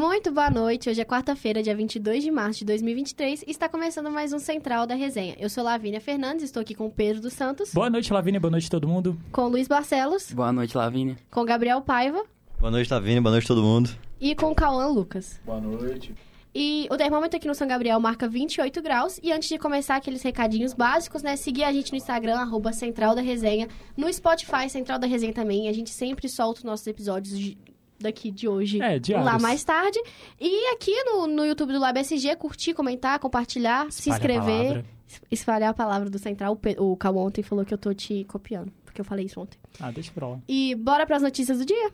Muito boa noite. Hoje é quarta-feira, dia 22 de março de 2023 e está começando mais um Central da Resenha. Eu sou Lavínia Fernandes, estou aqui com o Pedro dos Santos. Boa noite, Lavínia. Boa noite todo mundo. Com o Luiz Barcelos. Boa noite, Lavínia. Com o Gabriel Paiva. Boa noite, Lavínia. Boa noite todo mundo. E com o Cauã Lucas. Boa noite. E o termômetro aqui no São Gabriel marca 28 graus. E antes de começar aqueles recadinhos básicos, né? Seguir a gente no Instagram, arroba Central da Resenha. No Spotify, Central da Resenha também. A gente sempre solta os nossos episódios de, daqui de hoje É, diários. lá mais tarde. E aqui no, no YouTube do Lab SG, curtir, comentar, compartilhar, se Espalha a inscrever. Espalhar a palavra do Central. O Cal ontem falou que eu tô te copiando. Porque eu falei isso ontem. Ah, deixa pra lá. E bora pras notícias do dia?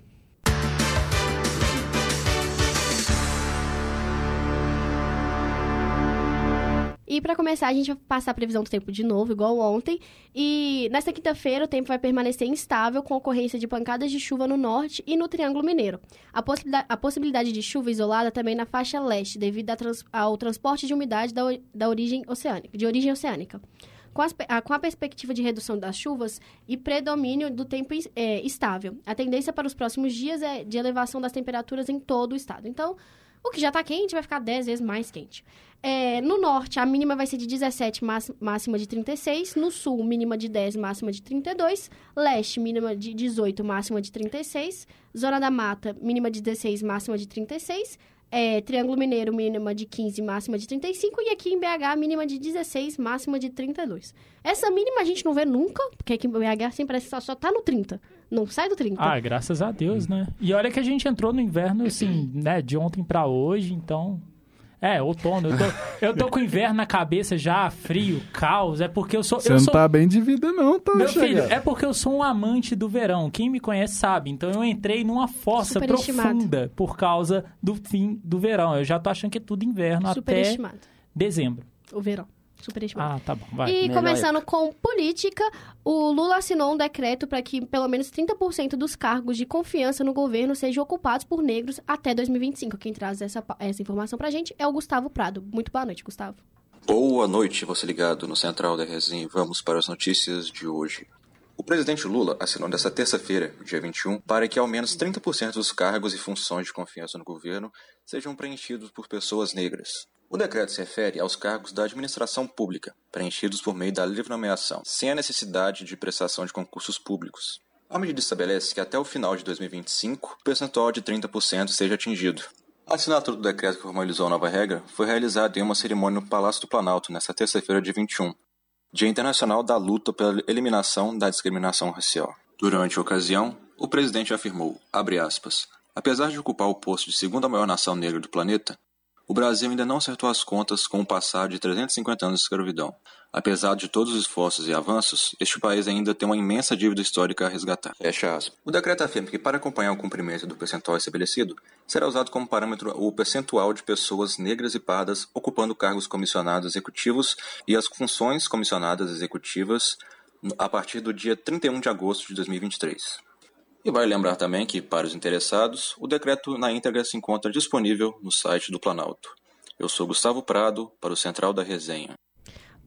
E para começar, a gente vai passar a previsão do tempo de novo, igual ontem. E nesta quinta-feira, o tempo vai permanecer instável, com ocorrência de pancadas de chuva no norte e no Triângulo Mineiro. A, possibilidade, a possibilidade de chuva isolada também na faixa leste, devido trans- ao transporte de umidade da, da origem oceânica, de origem oceânica. Com, a, com a perspectiva de redução das chuvas e predomínio do tempo é, estável. A tendência para os próximos dias é de elevação das temperaturas em todo o estado. Então, o que já está quente vai ficar 10 vezes mais quente. É, no norte, a mínima vai ser de 17, máxima- máxima de 36. No sul, mínima de 10, máxima de 32. Leste, mínima de 18, máxima de 36. Zona da Mata, mínima de 16, máxima de 36. É, Triângulo Mineiro, mínima de 15, máxima de 35. E aqui em BH, mínima de 16, máxima de 32. Essa mínima a gente não vê nunca, porque aqui em BH sempre parece que só, só tá no 30. Não sai do 30. Ah, graças a Deus, né? E olha que a gente entrou no inverno, assim, né, de ontem pra hoje, então... É, outono. Eu tô, eu tô com o inverno na cabeça já, frio, caos. É porque eu sou... Você eu não sou... tá bem de vida, não, tá? Meu filho, é porque eu sou um amante do verão. Quem me conhece sabe. Então eu entrei numa fossa profunda por causa do fim do verão. Eu já tô achando que é tudo inverno até dezembro. O verão. Superestimado. Ah, tá bom, vai. E melhor começando com política, o Lula assinou um decreto para que pelo menos 30% dos cargos de confiança no governo sejam ocupados por negros até 2025. Quem traz essa, essa informação pra gente é o Gustavo Prado. Muito boa noite, Gustavo. Boa noite, você ligado no Central da Resenha. Vamos para as notícias de hoje. O presidente Lula assinou nesta terça-feira, dia 21, para que ao menos 30% dos cargos e funções de confiança no governo sejam preenchidos por pessoas negras. O decreto se refere aos cargos da administração pública, preenchidos por meio da livre nomeação, sem a necessidade de prestação de concursos públicos. A medida estabelece que até o final de 2025, o percentual de 30% seja atingido. A assinatura do decreto que formalizou a nova regra foi realizada em uma cerimônia no Palácio do Planalto nesta terça-feira, dia 21, Dia Internacional da Luta pela Eliminação da Discriminação Racial. Durante a ocasião, o presidente afirmou, aspas, apesar de ocupar o posto de segunda maior nação negra do planeta, o Brasil ainda não acertou as contas com o passado de 350 anos de escravidão. Apesar de todos os esforços e avanços, este país ainda tem uma imensa dívida histórica a resgatar. Fecha aspas. O decreto afirma que, para acompanhar o cumprimento do percentual estabelecido, será usado como parâmetro o percentual de pessoas negras e pardas ocupando cargos comissionados executivos e as funções comissionadas executivas a partir do dia 31 de agosto de 2023. E vale lembrar também que, para os interessados, o decreto na íntegra se encontra disponível no site do Planalto. Eu sou Gustavo Prado, para o Central da Resenha.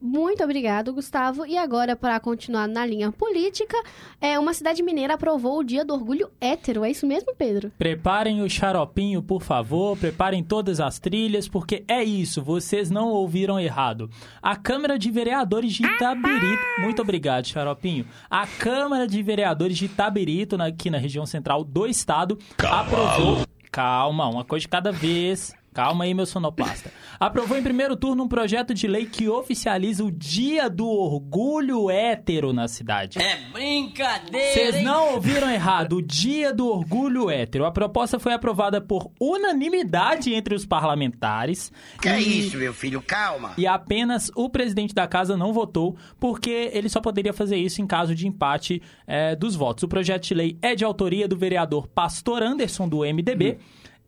Muito obrigado, Gustavo. E agora, para continuar na linha política, é, uma cidade mineira aprovou o Dia do Orgulho Hétero. É isso mesmo, Pedro? Preparem o xaropinho, por favor. Preparem todas as trilhas, porque é isso, vocês não ouviram errado. A Câmara de Vereadores de Itabirito. Muito obrigado, xaropinho. A Câmara de Vereadores de Itabirito, aqui na região central do estado, aprovou. Calma, uma coisa de cada vez. Calma aí, meu sonoplasta. Aprovou em primeiro turno um projeto de lei que oficializa o Dia do Orgulho Hétero na cidade. É brincadeira, Vocês não ouviram errado. O Dia do Orgulho Hétero. A proposta foi aprovada por unanimidade entre os parlamentares. Que é e, isso, meu filho? Calma. e apenas o presidente da casa não votou, porque ele só poderia fazer isso em caso de empate eh, dos votos. O projeto de lei é de autoria do vereador Pastor Anderson, do MDB.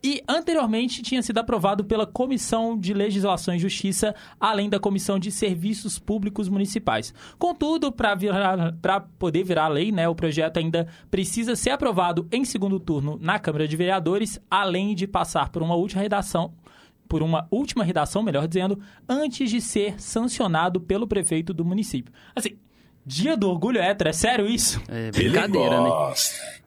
E anteriormente tinha sido aprovado pela Comissão de Legislação e Justiça, além da Comissão de Serviços Públicos Municipais. Contudo, para poder virar lei, né, o projeto ainda precisa ser aprovado em segundo turno na Câmara de Vereadores, além de passar por uma última redação por uma última redação, melhor dizendo, antes de ser sancionado pelo prefeito do município. Assim, Dia do orgulho hétero, é sério isso? É brincadeira, né?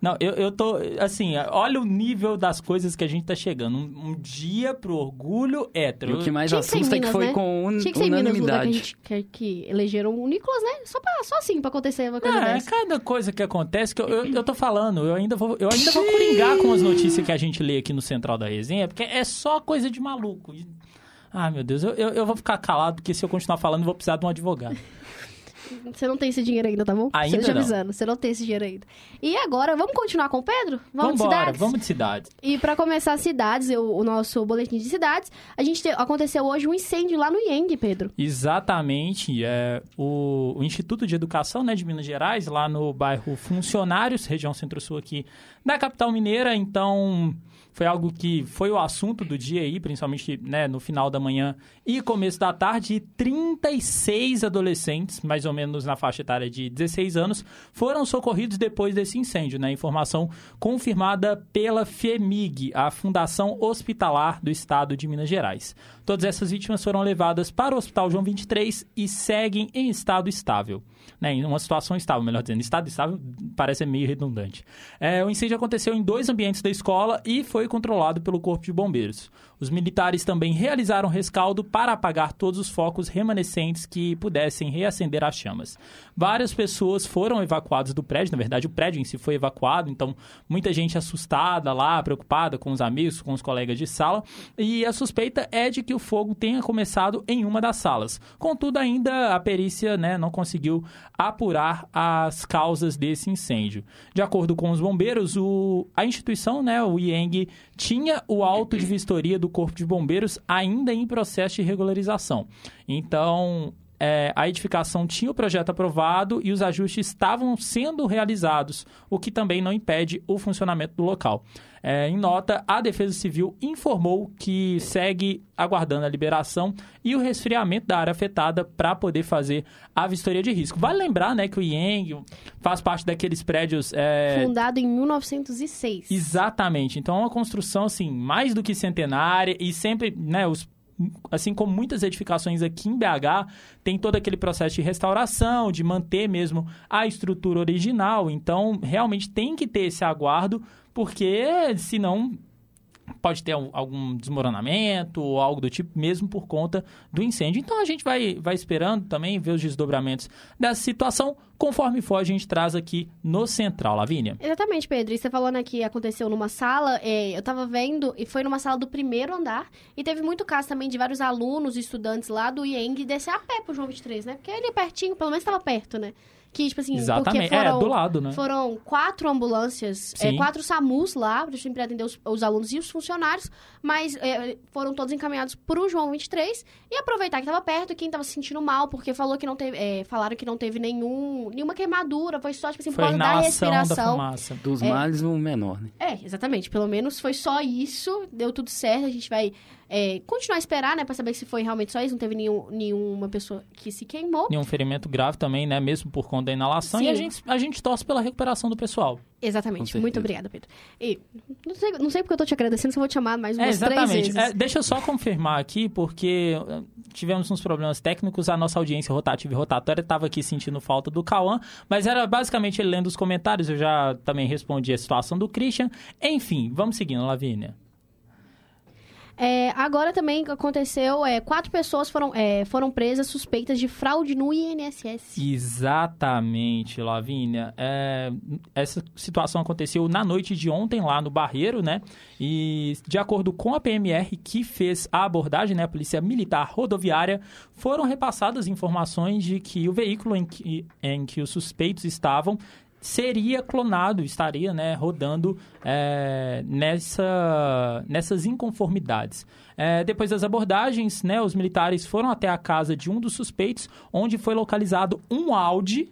Não, eu, eu tô. Assim, olha o nível das coisas que a gente tá chegando. Um, um dia pro orgulho E hétero. o que mais Tinha que assusta é que Minas, foi né? com un... Tinha que ser em Minas, Lula, que, a unanimidade. gente, que, que elegeram o Nicolas, né? Só, pra, só assim pra acontecer uma coisa É, dessa. cada coisa que acontece que eu, eu, eu tô falando, eu ainda vou, eu ainda vou coringar com as notícias que a gente lê aqui no Central da Resenha, porque é só coisa de maluco. E- Ah, meu Deus, eu, eu, eu vou ficar calado, porque se eu continuar falando, eu vou precisar de um advogado. Você não tem esse dinheiro ainda, tá bom? Ainda Você não. avisando, você não tem esse dinheiro ainda. E agora, vamos continuar com o Pedro? Vamos de Vambora, cidades? vamos de cidades. E pra começar cidades, eu- o nosso boletim de cidades, a gente te- aconteceu hoje um incêndio lá no Ieng, Pedro. Exatamente. É, o, o Instituto de Educação né, de Minas Gerais, lá no bairro Funcionários, região centro-sul aqui da capital mineira. Então, foi algo que foi o assunto do dia aí, principalmente né, no final da manhã e começo da tarde. E 36 adolescentes, mais ou menos na faixa etária de 16 anos, foram socorridos depois desse incêndio. Né? Informação confirmada pela FEMIG, a Fundação Hospitalar do Estado de Minas Gerais. Todas essas vítimas foram levadas para o Hospital João 23 e seguem em estado estável. Né, em uma situação estável, melhor dizendo. Estado estável parece meio redundante. É, o incêndio aconteceu em dois ambientes da escola e foi controlado pelo Corpo de Bombeiros. Os militares também realizaram rescaldo para apagar todos os focos remanescentes que pudessem reacender as chamas. Várias pessoas foram evacuadas do prédio, na verdade, o prédio em si foi evacuado, então muita gente assustada lá, preocupada com os amigos, com os colegas de sala, e a suspeita é de que o fogo tenha começado em uma das salas. Contudo, ainda a perícia né, não conseguiu apurar as causas desse incêndio. De acordo com os bombeiros, o- a instituição, né, o IENG, tinha o auto de vistoria do Corpo de Bombeiros ainda em processo de regularização. Então, é, a edificação tinha o projeto aprovado e os ajustes estavam sendo realizados, o que também não impede o funcionamento do local. É, em nota, a Defesa Civil informou que segue aguardando a liberação e o resfriamento da área afetada para poder fazer a vistoria de risco. Vale lembrar né, que o IENG faz parte daqueles prédios. é, Fundado em 1906. Exatamente. Então é uma construção assim mais do que centenária e sempre, né, os assim como muitas edificações aqui em BH, tem todo aquele processo de restauração, de manter mesmo a estrutura original. Então, realmente tem que ter esse aguardo, porque senão pode ter al- algum desmoronamento ou algo do tipo, mesmo por conta do incêndio. Então a gente vai, vai esperando também ver os desdobramentos dessa situação. Conforme for, a gente traz aqui no Central, Lavínia. Exatamente, Pedro. E você falando aqui aconteceu numa sala, é, eu tava vendo, e foi numa sala do primeiro andar, e teve muito caso também de vários alunos estudantes lá do IENG descer a pé pro João 23, né? Porque ele é pertinho, pelo menos tava perto, né? Que, tipo assim, Exatamente. porque foram, é, do lado, né? foram quatro ambulâncias, é, quatro SAMUs lá, pra sempre atender os, os alunos e os funcionários, mas é, foram todos encaminhados pro João 23 e aproveitar que tava perto, quem tava se sentindo mal, porque falou que não teve, é, falaram que não teve nenhum, nenhuma queimadura, foi só, tipo assim, Foi por a causa da inalação da respiração. fumaça. Dos É. males, o menor, né? É, exatamente. Pelo menos foi só isso, deu tudo certo. A gente vai é, continuar a esperar, né, pra saber se foi realmente só isso. Não teve nenhum, nenhuma pessoa que se queimou. Nenhum ferimento grave também, né? Mesmo por conta da inalação. Sim. E a gente, a gente torce pela recuperação do pessoal. Exatamente. Muito obrigada, Pedro. E não sei, não sei porque eu tô te agradecendo, se eu vou te chamar mais É, umas três exatamente. vezes. É, deixa eu só confirmar aqui, porque eh, tivemos uns problemas técnicos. A nossa audiência rotativa e rotatória estava aqui sentindo falta do Cauã, mas era basicamente ele lendo os comentários. Eu já também respondi a situação do Christian. Enfim, vamos seguindo, Lavínia. É, agora também aconteceu, é, quatro pessoas foram, é, foram presas suspeitas de fraude no INSS. Exatamente, Lavínia. É, essa situação aconteceu na noite de ontem lá no Barreiro, né? E de acordo com a PMR que fez a abordagem, né, a Polícia Militar Rodoviária, foram repassadas informações de que o veículo em que, em que os suspeitos estavam seria clonado, estaria né, rodando é, nessa, nessas inconformidades. É, depois das abordagens, né, os militares foram até a casa de um dos suspeitos, onde foi localizado um Audi,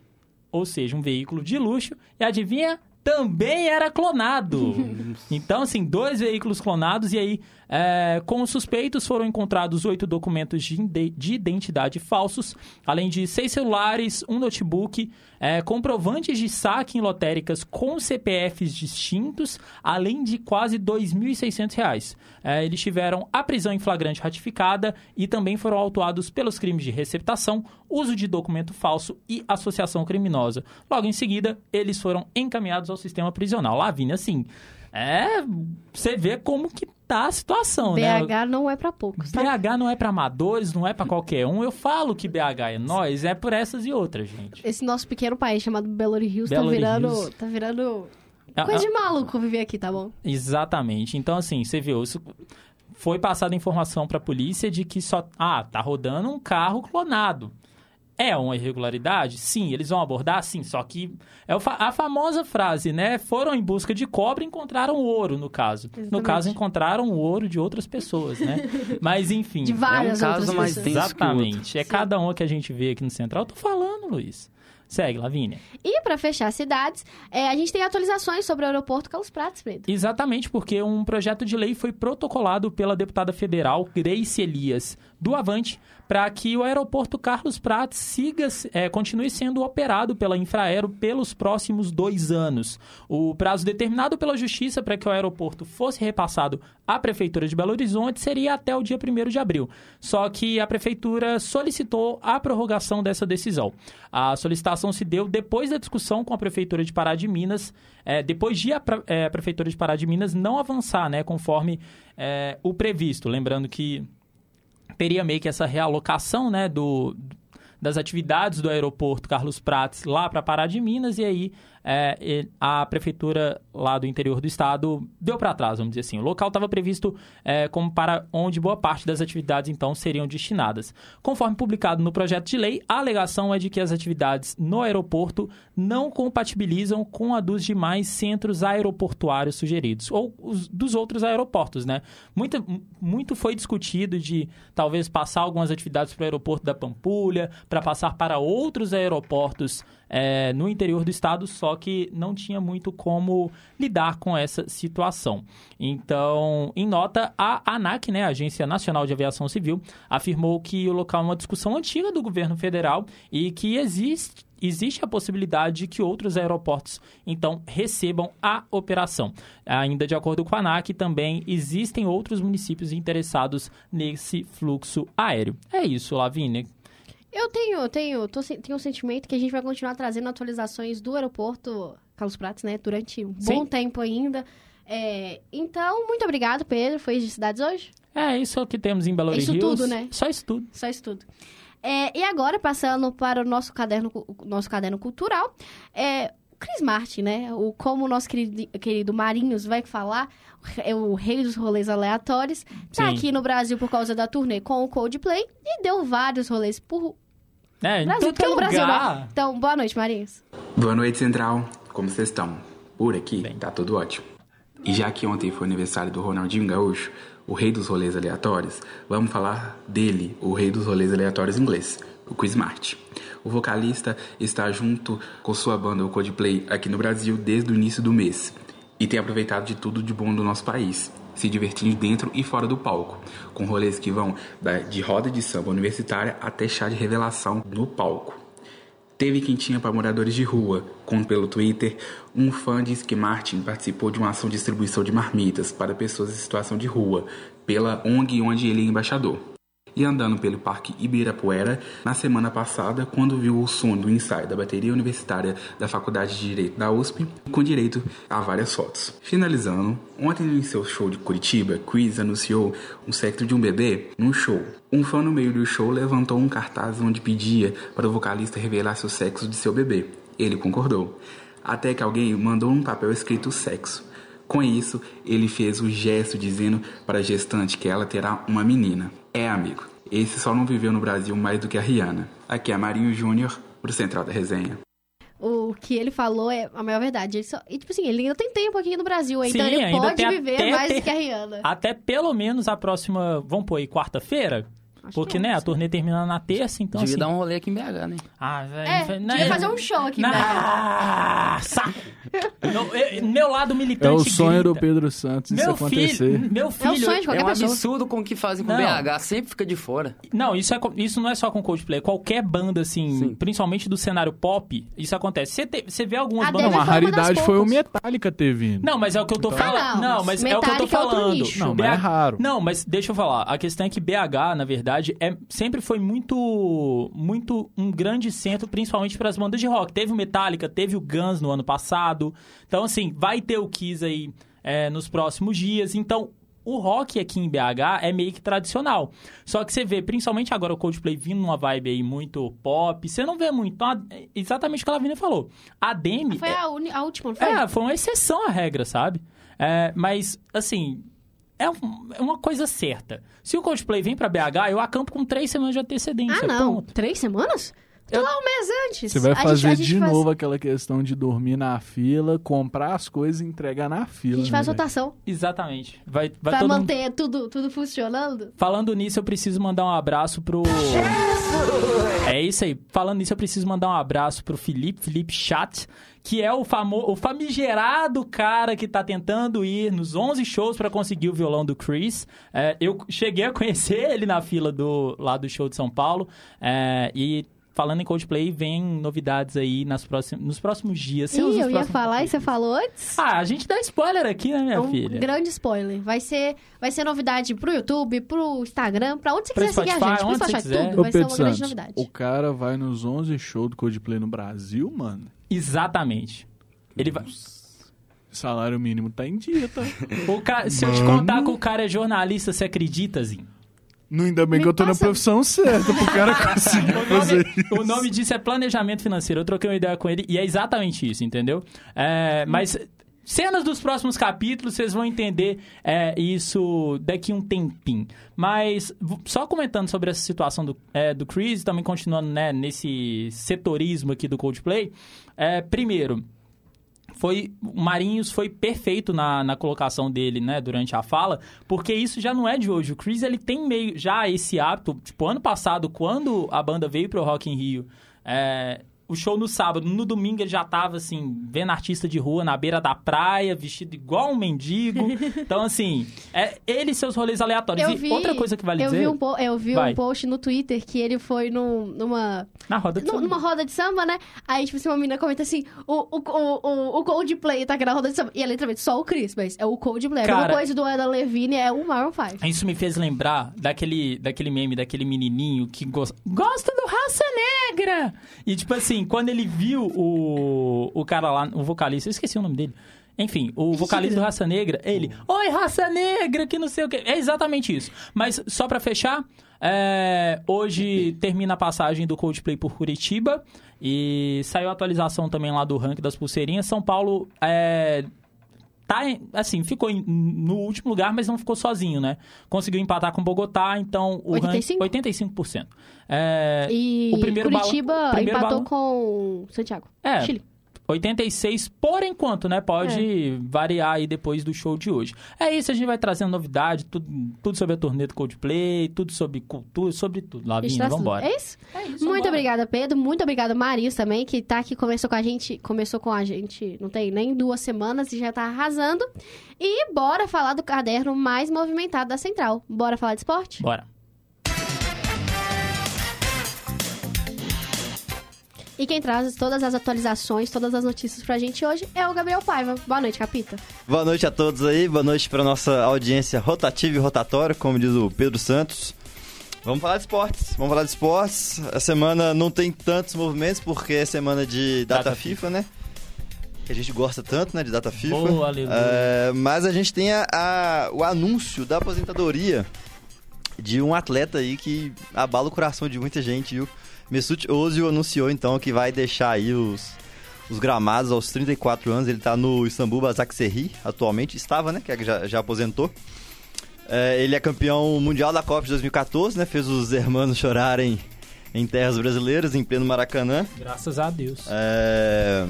ou seja, um veículo de luxo, e adivinha? Também era clonado. então, assim, dois veículos clonados, e aí É, com os suspeitos foram encontrados oito documentos de, de identidade falsos, além de seis celulares, um notebook, é, comprovantes de saque em lotéricas com CPFs distintos, além de quase 2.600 reais. É, eles tiveram a prisão em flagrante ratificada e também foram autuados pelos crimes de receptação, uso de documento falso e associação criminosa. Logo em seguida, eles foram encaminhados ao sistema prisional. Lavínia, assim, é... Você vê como que tá a situação, né? BH não é pra poucos, tá? BH não é pra amadores, não é pra qualquer um. Eu falo que BH é nós, é por essas e outras, gente. Esse nosso pequeno país chamado Belo Horizonte tá virando... Horizonte. Tá virando... Ah, Coisa ah, de maluco viver aqui, tá bom? Exatamente. Então, assim, você viu, isso foi passada informação pra polícia de que só. Ah, tá rodando um carro clonado. É uma irregularidade? Sim. Eles vão abordar? Sim. Só que é a famosa frase, né? Foram em busca de cobre e encontraram ouro, no caso. No Exatamente. caso, encontraram o ouro de outras pessoas, né? Mas, enfim. De É um várias caso mais pessoas. Exatamente. É cada uma que a gente vê aqui no Central. Eu tô falando, Luiz. Segue, Lavínia. E pra fechar as cidades, é, a gente tem atualizações sobre o aeroporto Carlos Prates, Pedro. Exatamente, porque um projeto de lei foi protocolado pela deputada federal Grace Elias do Avante para que o aeroporto Carlos Prates siga, é, continue sendo operado pela Infraero pelos próximos dois anos. O prazo determinado pela Justiça para que o aeroporto fosse repassado à Prefeitura de Belo Horizonte seria até o dia 1 de abril. Só que a Prefeitura solicitou a prorrogação dessa decisão. A solicitação se deu depois da discussão com a Prefeitura de Pará de Minas, é, depois de a, é, a Prefeitura de Pará de Minas não avançar, né, conforme é, o previsto. Lembrando que teria meio que essa realocação, né, do, das atividades do aeroporto Carlos Prates lá para Pará de Minas e aí é, a prefeitura lá do interior do estado deu para trás, vamos dizer assim. O local estava previsto é, como para onde boa parte das atividades então seriam destinadas. Conforme publicado no projeto de lei, a alegação é de que as atividades no aeroporto não compatibilizam com a dos demais centros aeroportuários sugeridos ou os, dos outros aeroportos, né? Muito, muito foi discutido de talvez passar algumas atividades para o aeroporto da Pampulha, para passar para outros aeroportos é, no interior do estado, só que não tinha muito como lidar com essa situação. Então, em nota, a ANAC, né, a Agência Nacional de Aviação Civil, afirmou que o local é uma discussão antiga do governo federal e que existe existe a possibilidade de que outros aeroportos, então, recebam a operação. Ainda de acordo com a ANAC, também existem outros municípios interessados nesse fluxo aéreo. É isso, Lavínia. Eu tenho, eu tenho, tô, tenho um sentimento que a gente vai continuar trazendo atualizações do aeroporto Carlos Prates, né? Durante um Sim. bom tempo ainda. É, então, muito obrigado, Pedro. Foi de cidades hoje? É isso que temos em Belo Isso Horizonte. tudo, né? Só isso tudo. Só isso tudo. É, e agora, passando para o nosso caderno, o nosso caderno cultural, é, o Chris Martin, né? O, como o nosso querido, querido Marinhos vai falar, é o rei dos rolês aleatórios, tá Sim. aqui no Brasil por causa da turnê com o Coldplay e deu vários rolês por É, em Brasil, tudo que é pelo Brasil, lugar. né? Então, boa noite, Marinhos. Boa noite, Central. Como vocês estão? Por aqui, Bem. tá tudo ótimo. E já que ontem foi aniversário do Ronaldinho Gaúcho, o rei dos rolês aleatórios, vamos falar dele, o rei dos rolês aleatórios inglês, o Chris Martin. O vocalista está junto com sua banda, o Coldplay, aqui no Brasil desde o início do mês. E tem aproveitado de tudo de bom do nosso país, se divertindo dentro e fora do palco, com rolês que vão de roda de samba universitária até chá de revelação no palco. Teve quentinha para moradores de rua, como pelo Twitter, um fã disse que Martin participou de uma ação de distribuição de marmitas para pessoas em situação de rua, pela ONG onde ele é embaixador. E andando pelo Parque Ibirapuera, na semana passada, quando viu o som do ensaio da bateria universitária da Faculdade de Direito da USP, com direito a várias fotos. Finalizando, ontem em seu show de Curitiba, Chris anunciou um sexo de um bebê num show. Um fã no meio do show levantou um cartaz onde pedia para o vocalista revelasse o sexo de seu bebê. Ele concordou. Até que alguém mandou um papel escrito sexo. Com isso, ele fez o gesto dizendo para a gestante que ela terá uma menina. É, amigo. Esse só não viveu no Brasil mais do que a Rihanna. Aqui é Marinho Júnior, pro Central da Resenha. O que ele falou é a maior verdade. Ele só- e, tipo assim, ele ainda tem tempo aqui no Brasil, então Sim, ele ainda pode tem viver até mais ter- do que a Rihanna. Até pelo menos a próxima, vamos pôr aí, quarta-feira? Acho Porque, que né, a turnê termina na terça, então Devia assim... dar um rolê aqui em BH, né? Ah, velho... É, devia fazer um show aqui, não, velho. Ah, saco! Não, eu- meu lado militante É o sonho do grita. Pedro Santos isso Meu acontecer. filho, meu É o filho... sonho de É qualquer um pessoa. absurdo com o que fazem com Não. BH, sempre fica de fora. Não, isso, é, isso não é só com Coldplay. Qualquer banda, assim, Sim. principalmente do cenário pop, isso acontece. Você, vê algumas A bandas... Não, a raridade foi o. Metallica ter vindo. Não, mas é o que eu tô Então- falando. Ah, não, não, mas mas é o que eu tô Metallica é falando. nicho. Não, mas é raro. Não, mas deixa eu falar. A questão é que BH, na verdade, é, sempre foi muito, muito um grande centro, principalmente para as bandas de rock. Teve o Metallica, teve o Guns no ano passado. Então, assim, vai ter o Kiss aí é, nos próximos dias. Então, o rock aqui em BH é meio que tradicional. Só que você vê, principalmente agora o Coldplay vindo numa vibe aí muito pop, você não vê muito. Então, a- exatamente o que a Lavínia falou. A Demi... Foi a, uni- a última, não foi? É, foi uma exceção à regra, sabe? É, mas, assim, é, um- é uma coisa certa. Se o Coldplay vem pra BH, eu acampo com três semanas de antecedência. ah, não. Três semanas? Eu- lá um mês antes. Você vai A gente- fazer a gente de faz- novo aquela questão de dormir na fila, comprar as coisas e entregar na A fila. gente né, faz rotação Exatamente. Vai, vai pra todo mundo... manter tudo, tudo funcionando. Falando nisso, eu preciso mandar um abraço pro. É isso aí. Falando nisso, eu preciso mandar um abraço pro Felipe, Felipe Chat, que é o famoso, o famigerado cara que tá tentando ir nos 11 shows pra conseguir o violão do Chris. É, eu cheguei a conhecer ele na fila do lá do show de São Paulo é, e falando em Coldplay, vem novidades aí nas próximos, nos próximos dias. Nos eu ia falar e você falou antes. Ah, a gente dá spoiler aqui, né, minha É um filha? grande spoiler. Vai ser, vai ser novidade pro YouTube, pro Instagram, pra onde você Pra quiser seguir a Spotify, gente. Onde você Spotify, quiser. tudo. Ô, Vai ser Pedro uma grande Santos, novidade. o cara vai nos 11 shows do Coldplay no Brasil, mano. Exatamente. Ele vai. Salário mínimo tá em dia, tá? O ca- Se eu te contar que o cara é jornalista, você acredita, Zinho? Não, ainda bem Me que eu tô na passa- profissão certa pro cara conseguir O fazer isso. o nome disso é planejamento financeiro. Eu troquei uma ideia com ele e é exatamente isso, entendeu? É, mas cenas dos próximos capítulos, vocês vão entender é, isso daqui um tempinho. Mas só comentando sobre essa situação do, é, do Chris, também continuando né, nesse setorismo aqui do Coldplay. É, primeiro, foi Marinhos foi perfeito na, na colocação dele, né, durante a fala, porque isso já não é de hoje. O Chris ele tem meio já esse hábito, tipo ano passado quando a banda veio pro Rock in Rio, é, o show no sábado, no domingo ele já tava assim, vendo artista de rua na beira da praia, vestido igual um mendigo. Então assim, é ele e seus rolês aleatórios. Eu e vi, outra coisa que vale eu dizer, Vi um po- eu vi Vai. um post no Twitter que ele foi num- numa, na roda de nu- samba. numa roda de samba, né? Aí, tipo assim, uma menina comenta assim: o, o, o, o, Coldplay tá aqui na roda de samba. E é literalmente só o Chris, mas é o Coldplay. Mesma Cara- coisa do Adam Levine é o Maroon 5. Isso me fez lembrar daquele, daquele meme, daquele menininho que gosta, gosta do Raça Negra! E, tipo assim, quando ele viu o, o cara lá, o vocalista, eu esqueci o nome dele. Enfim, o vocalista do Raça Negra, ele, Oi, Raça Negra, que não sei o que. É exatamente isso. Mas, só pra fechar, é, hoje termina a passagem do Coldplay por Curitiba e saiu a atualização também lá do ranking das pulseirinhas. São Paulo é, tá, assim, ficou em- no último lugar, mas não ficou sozinho, né? Conseguiu empatar com Bogotá, então o 85? ranking 85%. É, E o primeiro Curitiba primeiro empatou com Santiago. É. Chile. 86 por enquanto, né? Pode variar aí depois do show de hoje. É isso, a gente vai trazendo novidade, tudo, tudo sobre a turnê do Coldplay, tudo sobre cultura, sobre tudo. Lavinha, vambora. É isso? É isso, Muito vambora. obrigada, Pedro. Muito obrigada, Marius, também, que tá aqui, começou com a gente, começou com a gente, não tem nem duas semanas e já tá arrasando. E bora falar do caderno mais movimentado da Central. Bora falar de esporte? Bora. E quem traz todas as atualizações, todas as notícias pra gente hoje é o Gabriel Paiva. Boa noite, Capita. Boa noite a todos aí, boa noite para nossa audiência rotativa e rotatória, como diz o Pedro Santos. Vamos falar de esportes, vamos falar de esportes. A semana não tem tantos movimentos porque é semana de data, Data FIFA, né? Que a gente gosta tanto, né, de data FIFA. Boa, aleluia. É, mas a gente tem a- a- o anúncio da aposentadoria de um atleta aí que abala o coração de muita gente, viu? Mesut Ozil anunciou então que vai deixar aí os, os gramados aos 34 anos. Ele tá no Istambul Basaksehir atualmente, estava, né, que já, já aposentou. É, ele é campeão mundial da Copa de 2014, né? Fez os hermanos chorarem em terras brasileiras, em pleno Maracanã. Graças a Deus. É...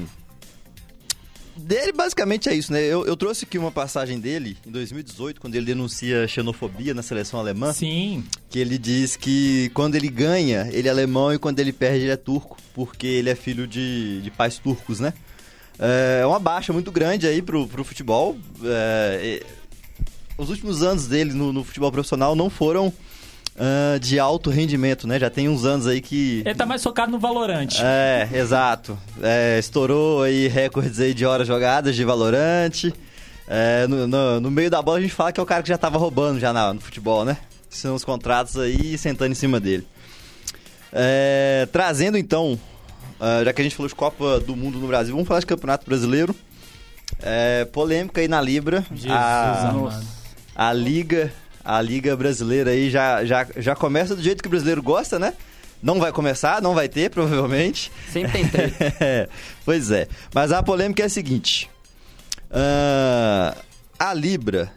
dele basicamente é isso, né? Eu, eu trouxe aqui uma passagem dele em 2018, quando ele denuncia xenofobia na seleção alemã. Sim. Que ele diz que quando ele ganha, ele é alemão e quando ele perde, ele é turco, porque ele é filho de, de pais turcos, né? É uma baixa muito grande aí pro, pro futebol. É, os últimos anos dele no, no futebol profissional não foram uh, de alto rendimento, né? Já tem uns anos aí que. Ele tá mais focado no Valorante. É, exato. É, estourou aí recordes aí de horas jogadas de Valorante. É, no, no, no, meio da bola a gente fala que é o cara que já tava roubando já na, no futebol, né? São os contratos aí sentando em cima dele. É, trazendo então, uh, já que a gente falou de Copa do Mundo no Brasil, vamos falar de Campeonato Brasileiro. É, polêmica aí na Libra. Jesus a, amado. a Liga a Liga Brasileira aí já, já, já começa do jeito que o brasileiro gosta, né? Não vai começar, não vai ter, provavelmente. Sempre tem treta. pois é. Mas a polêmica é a seguinte. Uh, a Libra,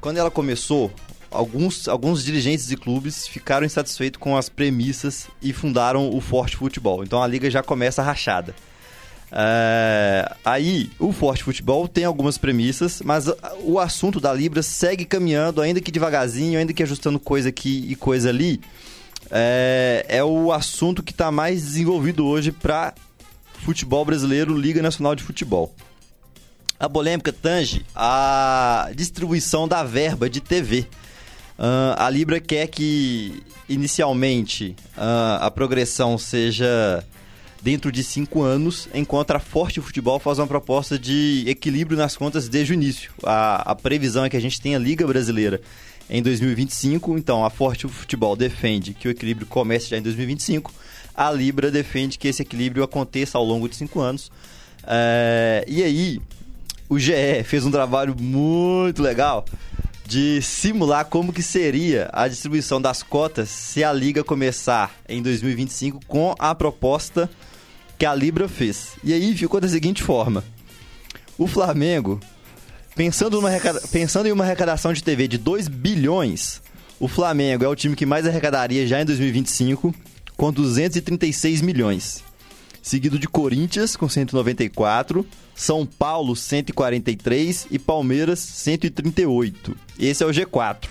quando ela começou, alguns, alguns dirigentes de clubes ficaram insatisfeitos com as premissas e fundaram o Forte Futebol. Então a Liga já começa rachada. É, aí, o Forte Futebol tem algumas premissas, mas o assunto da Libra segue caminhando, ainda que devagarzinho, ainda que ajustando coisa aqui e coisa ali. É, é o assunto que está mais desenvolvido hoje para futebol brasileiro, Liga Nacional de Futebol. A polêmica tange a distribuição da verba de TV. Uh, a Libra quer que, inicialmente, uh, a progressão seja dentro de cinco anos, enquanto a Forte Futebol faz uma proposta de equilíbrio nas contas desde o início. A, a previsão é que a gente tenha Liga Brasileira em 2025, então a Forte Futebol defende que o equilíbrio comece já em 2025, a Libra defende que esse equilíbrio aconteça ao longo de cinco anos. É, e aí, o GE fez um trabalho muito legal de simular como que seria a distribuição das cotas se a liga começar em 2025 com a proposta que a Libra fez. E aí ficou da seguinte forma: o Flamengo, pensando, pensando em uma arrecadação de TV de 2 bilhões, o Flamengo é o time que mais arrecadaria já em 2025, com 236 milhões. Seguido de Corinthians, com 194, São Paulo, 143 e Palmeiras, 138. Esse é o G4.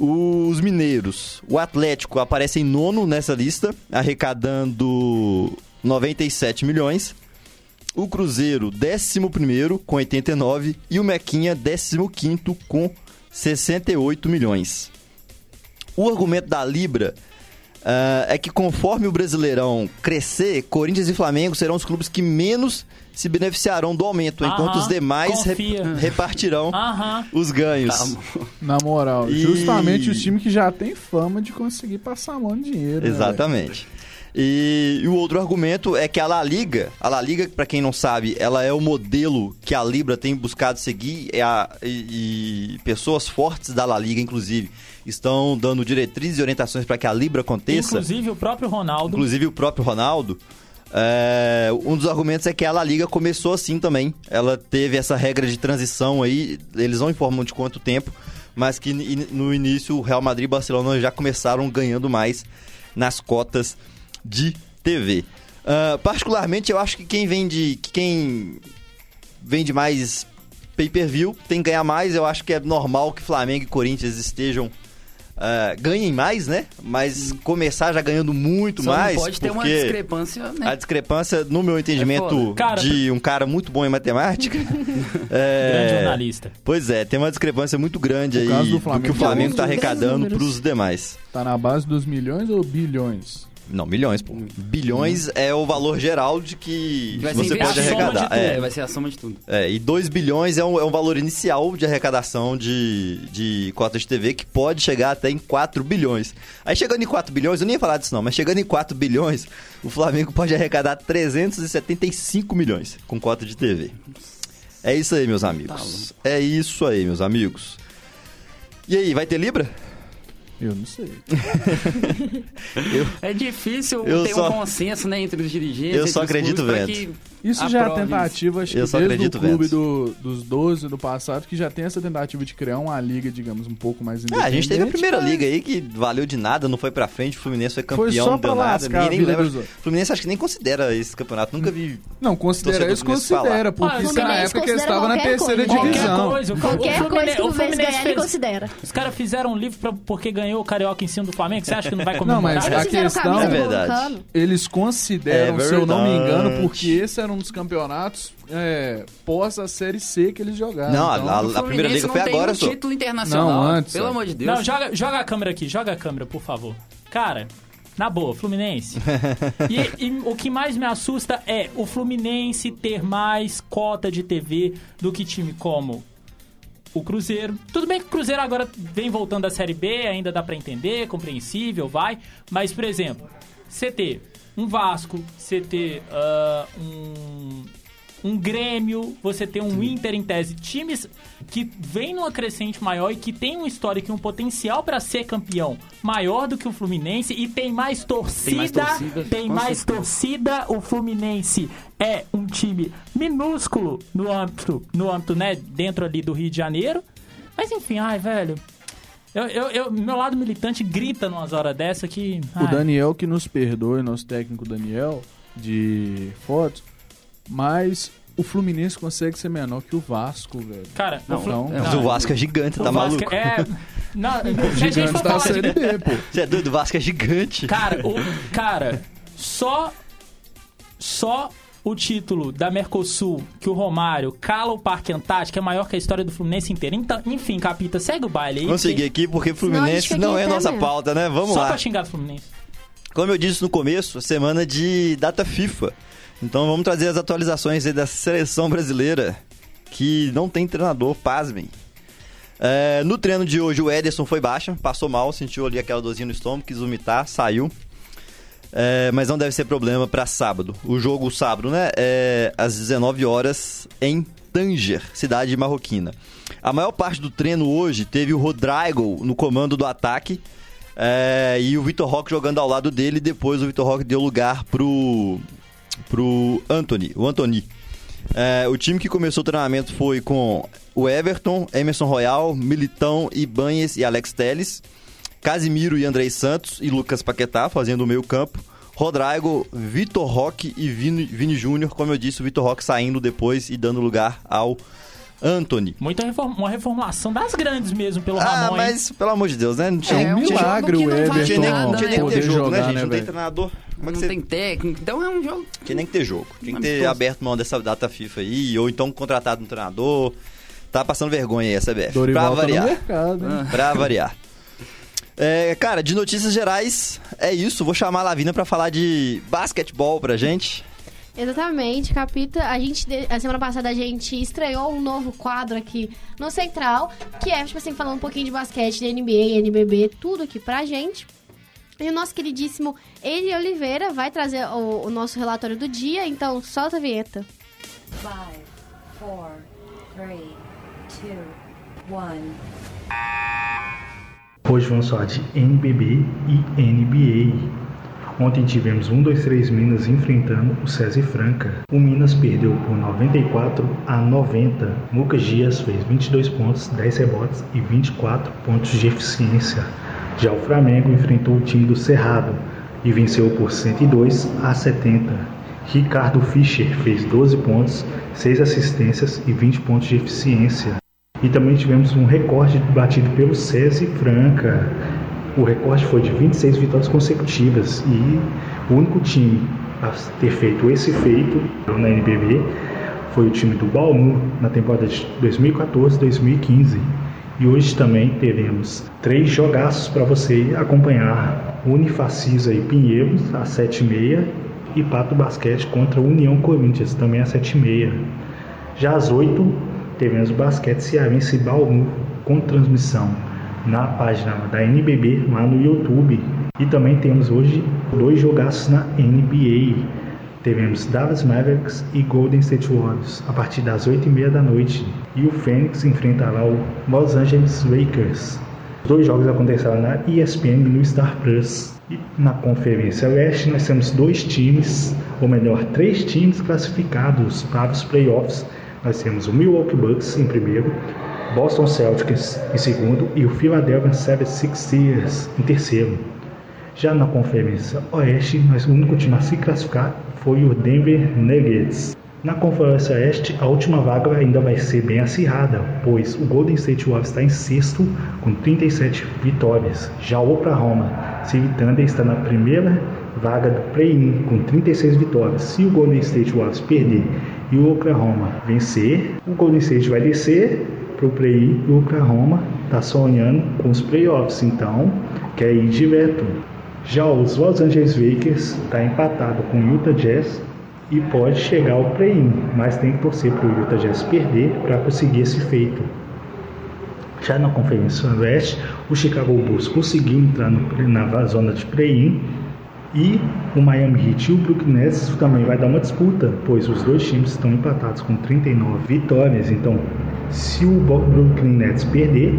Os mineiros, o Atlético aparece em nono nessa lista, arrecadando 97 milhões. O Cruzeiro, 11 com 89. E o Mequinha, 15 com 68 milhões. O argumento da Libra uh, é que conforme o Brasileirão crescer, Corinthians e Flamengo serão os clubes que menos se beneficiarão do aumento, Aham, enquanto os demais repartirão Aham. os ganhos. Na moral, E- justamente os times que já têm fama de conseguir passar a mão de dinheiro. né, Exatamente. E, e o outro argumento é que a La Liga, a La Liga, para quem não sabe, ela é o modelo que a Libra tem buscado seguir é a, e, e pessoas fortes da La Liga, inclusive, estão dando diretrizes e orientações para que a Libra aconteça. Inclusive o próprio Ronaldo. Inclusive o próprio Ronaldo. é, um dos argumentos é que a La Liga começou assim também. Ela teve essa regra de transição aí, eles não informam de quanto tempo, mas que no início o Real Madrid e Barcelona já começaram ganhando mais nas cotas de TV. Ah, particularmente, eu acho que quem vende, que quem vende mais pay-per-view tem que ganhar mais. Eu acho que é normal que Flamengo e Corinthians estejam ah, ganhem mais, né? Mas começar já ganhando muito Só mais. não pode ter uma porque discrepância, né? A discrepância, no meu entendimento, foda. Cara, de um cara muito bom em matemática. é, Grande jornalista. Pois é, tem uma discrepância muito grande No aí do do, que Flamengo, o Flamengo está arrecadando para os demais. Tá na base dos milhões ou bilhões? Não, milhões, pô. Bilhões é o valor geral de que Vai você pode arrecadar. É, É, vai ser a soma de tudo. é, e 2 bilhões é um, é um valor inicial de arrecadação de, de cotas de TV que pode chegar até em 4 bilhões. Aí chegando em 4 bilhões, eu nem ia falar disso não, mas chegando em 4 bilhões, o Flamengo pode arrecadar 375 milhões com cota de TV. É isso aí, meus amigos. É isso aí, meus amigos. E aí, vai ter Libra? Eu não sei. É difícil Eu ter só- um consenso né, entre os dirigentes. Eu só acredito vendo. que Isso já é tentativa, acho que Eu só desde acredito o clube do, dos 12 do passado, que já tem essa tentativa de criar uma liga, digamos, um pouco mais Ah, independente. a gente teve a primeira mas liga aí que valeu de nada, não foi pra frente, o Fluminense foi campeão, Foi só não pra nada. lascar vida lembra. Fluminense acho que nem considera esse campeonato, nunca vi. Não, considera do Fluminense considera, Ah, porque isso na época que eles estavam na terceira coisa. divisão. Qualquer coisa. Qualquer coisa que o Fluminense Fluminense ganhar, ele considera. Os caras fizeram um livro pra, porque ganhou o Carioca em cima do Flamengo. Você acha que não vai comemorar? Não, mas Eles a questão- É verdade. Eles consideram, É se eu não me engano, porque esse era um dos campeonatos é, pós a Série C que eles jogaram. Não, então, a- o a primeira liga foi agora, um só. título internacional. Não, antes, Pelo ó. amor de Deus. Não, joga, joga a câmera aqui, joga a câmera, por favor. Cara, na boa, Fluminense. e, e o que mais me assusta é o Fluminense ter mais cota de TV do que time como o Cruzeiro. Tudo bem que o Cruzeiro agora vem voltando da Série B, ainda dá pra entender, compreensível, vai. Mas, por exemplo, ter um Vasco, você ter ah, um, um Grêmio, você ter um Inter em tese, times que vêm numa crescente maior e que tem um histórico e um potencial pra ser campeão maior do que o Fluminense e tem mais torcida, mais torcida, tem mais torcida, o Fluminense é um time minúsculo no âmbito, no âmbito, né, dentro ali do Rio de Janeiro. Mas enfim, ai, velho. Eu, eu, eu- meu lado militante grita numas horas dessa que. O ai, Daniel que nos perdoe, nosso técnico Daniel, de fotos, mas o Fluminense consegue ser menor que o Vasco, velho. Cara, Não, o Flu- não. Mas o Vasco é gigante, o tá Vasco maluco? É. Não, se a gente Gigante Série B, pô. Você é doido? O Vasco é gigante. Cara, o, cara, só só o título da Mercosul que o Romário cala o Parque Antártico é maior que a história do Fluminense inteiro. Então, enfim, capita, segue o baile aí. Vamos seguir aqui porque Fluminense não é nossa amanhã. pauta, né? Vamos Só lá. pra xingar do Fluminense. Como eu disse no começo, semana de data FIFA. Então vamos trazer as atualizações da seleção brasileira, que não tem treinador, pasmem. É, no treino de hoje o Ederson foi baixa, passou mal, sentiu ali aquela dorzinha no estômago, quis vomitar, saiu. É, mas não deve ser problema para sábado. O jogo sábado, né? É às 19 horas em Tanger, cidade marroquina. A maior parte do treino hoje teve o Rodrigo no comando do ataque é, e o Vitor Roque jogando ao lado dele. Depois o Vitor Roque deu lugar pro, pro Anthony, o Anthony. É, o time que começou o treinamento foi com o Everton, Emerson Royal, Militão, Ibanhes e Alex Teles. Casimiro e Andrei Santos e Lucas Paquetá fazendo o meio campo. Rodrigo, Vitor Roque e Vini, Vini Júnior, como eu disse, o Vitor Roque saindo depois e dando lugar ao Anthony. Muita reform- uma reformulação das grandes mesmo, pelo Ah, Ramon. hein? mas pelo amor de Deus, né? Não tinha, É um milagre o que não tinha nem, Everton não tinha nem que poder ter jogo, jogar, né, gente? né, não tem treinador. Como é que Não você... tem técnico, então é um jogo. Tinha nem que ter jogo. Tinha que ter Amistoso. aberto mão dessa data FIFA aí, ou então contratado um treinador. Tá passando vergonha aí a CBF. Dorival pra tá no variar. mercado, hein? Pra variar. É, cara, de notícias gerais, é isso. Vou chamar a Lavina pra falar de basquetebol pra gente. Exatamente, Capita. A gente, a semana passada a gente estreou um novo quadro aqui no Central, que é, tipo assim, falando um pouquinho de basquete, de NBA, NBB, tudo aqui pra gente. E o nosso queridíssimo Eli Oliveira vai trazer o, o nosso relatório do dia, então solta a vinheta. Five, four, three, two, one. Hoje vamos falar de NBB e NBA. Ontem tivemos 1, 2, 3 Minas enfrentando o César e Franca. O Minas perdeu por 94 a 90. Lucas Dias fez 22 pontos, 10 rebotes e 24 pontos de eficiência. Já o Flamengo enfrentou o time do Cerrado e venceu por 102 a 70. Ricardo Fischer fez 12 pontos, 6 assistências e 20 pontos de eficiência. E também tivemos um recorde batido pelo César Franca. O recorde foi de 26 vitórias consecutivas e o único time a ter feito esse feito na NBB foi o time do Bauru na temporada de 2014-2015. E hoje também teremos três jogaços para você acompanhar: Unifacisa e Pinheiros às 7h30 e Pato Basquete contra União Corinthians também às 7h30. Já às 8 teremos Basquete Cearense Bauru com transmissão na página da NBB lá no YouTube. E também temos hoje dois jogaços na NBA. Teremos Dallas Mavericks e Golden State Warriors a partir das 8h30 da noite. E o Phoenix enfrentará o Los Angeles Lakers. Os dois jogos aconteceram na ESPN e no Star Plus. E na Conferência Leste nós temos dois times, ou melhor, três times classificados para os playoffs. Nós temos o Milwaukee Bucks em primeiro, Boston Celtics em segundo e o Philadelphia 76ers em terceiro. Já na Conferência Oeste, o único time a se classificar foi o Denver Nuggets. Na Conferência Oeste, a última vaga ainda vai ser bem acirrada, pois o Golden State Warriors está em sexto com 37 vitórias. Já o Oklahoma City Thunder está na primeira vaga do play-in com 36 vitórias. Se o Golden State Warriors perder e o Oklahoma vencer, o Golden State vai descer para o play-in e o Oklahoma está sonhando com os playoffs, então quer ir direto. Já os Los Angeles Lakers está empatado com o Utah Jazz e pode chegar ao play-in, mas tem que torcer para o Utah Jazz perder para conseguir esse feito. Já na Conferência Oeste, o Chicago Bulls conseguiu entrar no, na zona de play-in e o Miami Heat e o Brooklyn Nets também vai dar uma disputa, pois os dois times estão empatados com 39 vitórias. Então, se o Brooklyn Nets perder,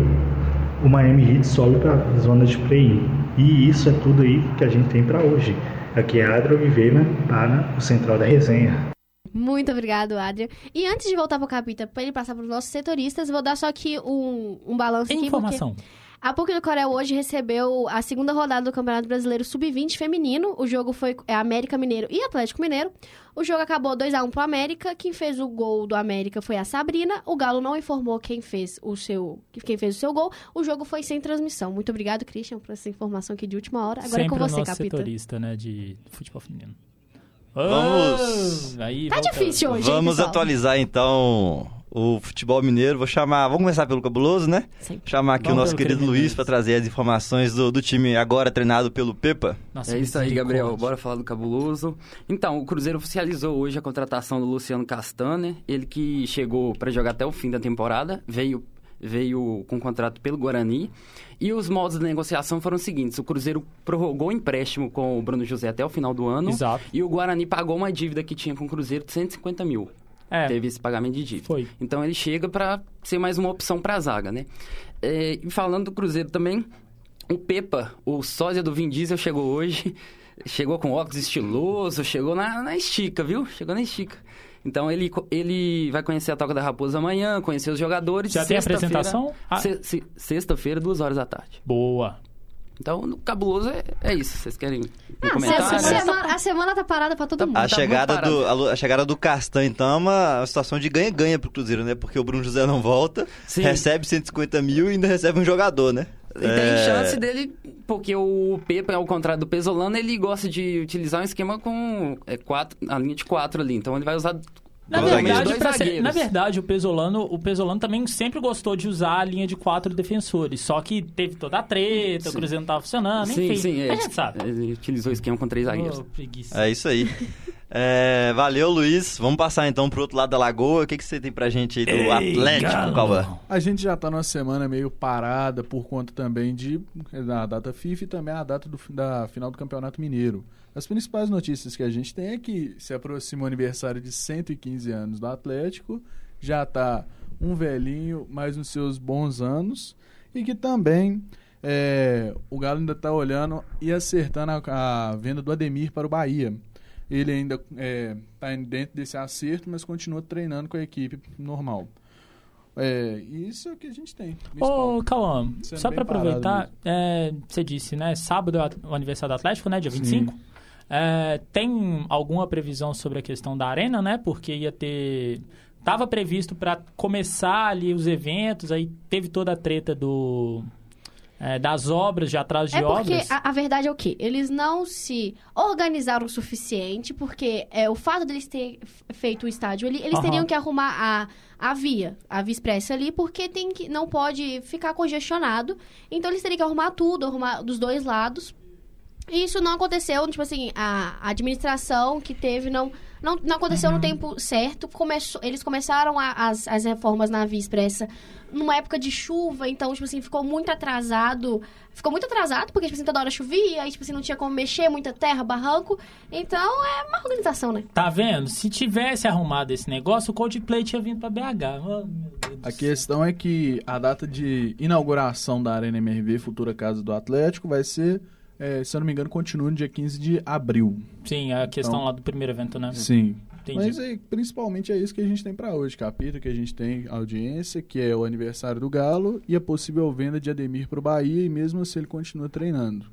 o Miami Heat sobe para a zona de play-in. E isso é tudo aí que a gente tem para hoje. Aqui é Adria Oliveira para o Central da Resenha. Muito obrigado, Adria. E antes de voltar pro capítulo, para ele passar para os nossos setoristas, vou dar só aqui um, um balanço aqui. Informação. Porque... A PUC do Coreia hoje recebeu a segunda rodada do Campeonato Brasileiro Sub-20 feminino. O jogo foi é, América Mineiro e Atlético Mineiro. O jogo acabou 2 a 1 pro América. Quem fez o gol do América foi a Sabrina. O Galo não informou quem fez o seu quem fez o seu gol. O jogo foi sem transmissão. Muito obrigado, Christian, por essa informação aqui de última hora. Agora Sempre é com você, o nosso capitão. setorista, né, de futebol feminino. Vamos- Aí, Tá difícil hoje, Vamos pessoal? atualizar então o futebol mineiro. Vou chamar. Vamos começar pelo cabuloso, né? Sempre. Chamar aqui Vamos o nosso querido. Luiz para trazer as informações do, do time agora treinado pelo Pepa. Nossa, É isso aí, Gabriel. Bora falar do cabuloso. Então, o Cruzeiro oficializou hoje a contratação do Luciano Castanha. Ele que chegou para jogar até o fim da temporada, veio veio com contrato pelo Guarani. E os modos de negociação foram os seguintes: o Cruzeiro prorrogou o empréstimo com o Bruno José até o final do ano. Exato. E o Guarani pagou uma dívida que tinha com o Cruzeiro de 150 mil. É, Teve esse pagamento de dívida. foi. Então ele chega para ser mais uma opção para a zaga, né? É, e falando do Cruzeiro também, o Pepa, o sósia do Vin Diesel, chegou hoje. Chegou com óculos estiloso, chegou na, na estica, viu? Chegou na estica. Então ele, ele vai conhecer a Toca da Raposa amanhã, conhecer os jogadores. Já tem apresentação? Ah. se- se- Sexta-feira, duas horas da tarde. Boa. Então, no cabuloso é, é isso. Vocês querem Ah, comentário? a, semana, a semana tá parada pra todo mundo. A Tá chegada, do, a, a chegada do Castan, então, é uma, uma situação de ganha-ganha pro Cruzeiro, né? Porque o Bruno José não volta, Sim. recebe 150 mil e ainda recebe um jogador, né? E tem chance dele, porque o Pepa, ao contrário do Pesolano, ele gosta de utilizar um esquema com é, quatro, a linha de quatro ali. Então ele vai usar Na verdade, ser- na verdade, o Pesolano, o Pesolano também sempre gostou de usar a linha de quatro defensores. Só que teve toda a treta, o Sim. Cruzeiro não tava funcionando, sim, enfim. sim, é, a gente sabe. Ele utilizou o esquema com três zagueiros. Preguiça. É isso aí. É, valeu, Luiz. Vamos passar então pro outro lado da lagoa. O que, que você tem pra gente aí do Ei, Atlético. Cauã? A gente já tá numa semana meio parada por conta também de da data FIFA e também a data do, da final do Campeonato Mineiro. As principais notícias que a gente tem é que se aproxima o aniversário de 115 anos do Atlético, já tá um velhinho, mas nos seus bons anos, e que também é, o Galo ainda tá olhando e acertando a, a venda do Ademir para o Bahia. Ele ainda está dentro desse acerto, mas continua treinando com a equipe normal. É, isso é o que a gente tem. Ô, Cauã, só pra aproveitar, é, você disse, né? Sábado é o aniversário do Atlético, né? Dia 25. É, tem alguma previsão sobre a questão da arena, né? Porque ia ter. Tava previsto pra começar ali os eventos, aí teve toda a treta do. é, das obras, de atraso de É porque obras. a, a verdade é o quê? Eles não se organizaram o suficiente, porque é, o fato deles terem feito o estádio ali, eles Aham. teriam que arrumar a, a via, a via expressa ali, porque tem que, não pode ficar congestionado. Então eles teriam que arrumar tudo, arrumar dos dois lados. E isso não aconteceu, tipo assim, a administração que teve não, não, não aconteceu no tempo certo. Começou, eles começaram a- as, as reformas na Via Expressa numa época de chuva, então, tipo assim, ficou muito atrasado. Ficou muito atrasado, porque, tipo assim, toda hora chovia, aí, tipo assim, não tinha como mexer, muita terra, barranco. Então, é uma organização, né? Tá vendo? Se tivesse arrumado esse negócio, o Coldplay tinha vindo pra BH. Oh, meu Deus do A questão é que a data de inauguração da Arena MRV, futura casa do Atlético, vai ser, é, se eu não me engano, continua no dia 15 de abril. Sim, a questão Então- lá do primeiro evento, né? Sim. Entendi. Mas é, principalmente é isso que a gente tem pra hoje, capítulo que a gente tem audiência, que é o aniversário do Galo e a possível venda de Ademir pro Bahia e mesmo se ele continua treinando.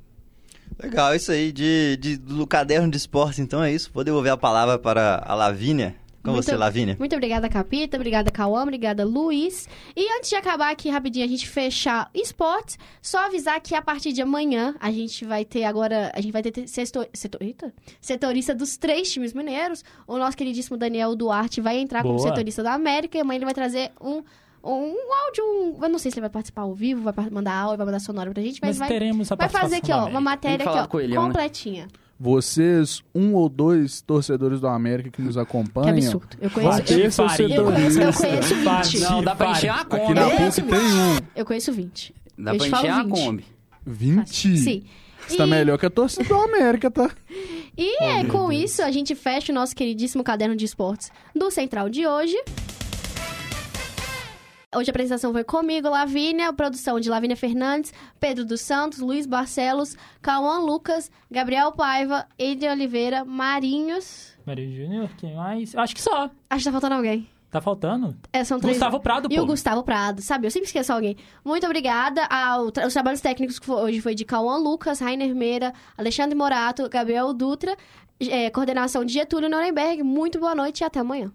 Legal, isso aí de, de- do caderno de esporte, então é isso. Vou devolver a palavra para a Lavínia. Com Muito- você, Lavínia. Muito obrigada, Capita. Obrigada, Cauã. Obrigada, Luiz. E antes de acabar aqui rapidinho, a gente fechar esportes, só avisar que a partir de amanhã a gente vai ter agora. A gente vai ter setor, setor, eita, setorista dos três times mineiros. O nosso queridíssimo Daniel Duarte vai entrar como Boa. setorista da América e amanhã ele vai trazer um. Um áudio, um- eu não sei se ele vai participar ao vivo, vai mandar áudio, vai mandar sonora pra gente, mas, Mas vai, teremos a vai fazer aqui, ó, uma matéria aqui, ó, com ele, né? Vocês, um ou dois torcedores do América que nos Que acompanham, absurdo. Eu conheço, eu, eu conheço, eu conheço 20. Não, dá pra encher a Aqui Kombi. na Eu PUC conheço tem um. Eu conheço 20. Dá eu pra encher a 20. Kombi. 20? Sim. Você tá E- melhor que a torcida do América, tá? E é com isso a gente fecha o nosso queridíssimo caderno de esportes do Central de hoje. Hoje a apresentação foi comigo, Lavínia, produção de Lavínia Fernandes, Pedro dos Santos, Luiz Barcelos, Cauã Lucas, Gabriel Paiva, Adrian Oliveira, Marinhos. Maria Júnior, quem mais? Acho que só. Acho que tá faltando alguém. Tá faltando? É, são três. Gustavo Prado, E pô. o Gustavo Prado, sabe? Eu sempre esqueço alguém. Muito obrigada. Ao tra- os trabalhos técnicos que foi- hoje foi de Cauã Lucas, Rainer Meira, Alexandre Morato, Gabriel Dutra, eh, coordenação de Getúlio Nuremberg. Muito boa noite e até amanhã.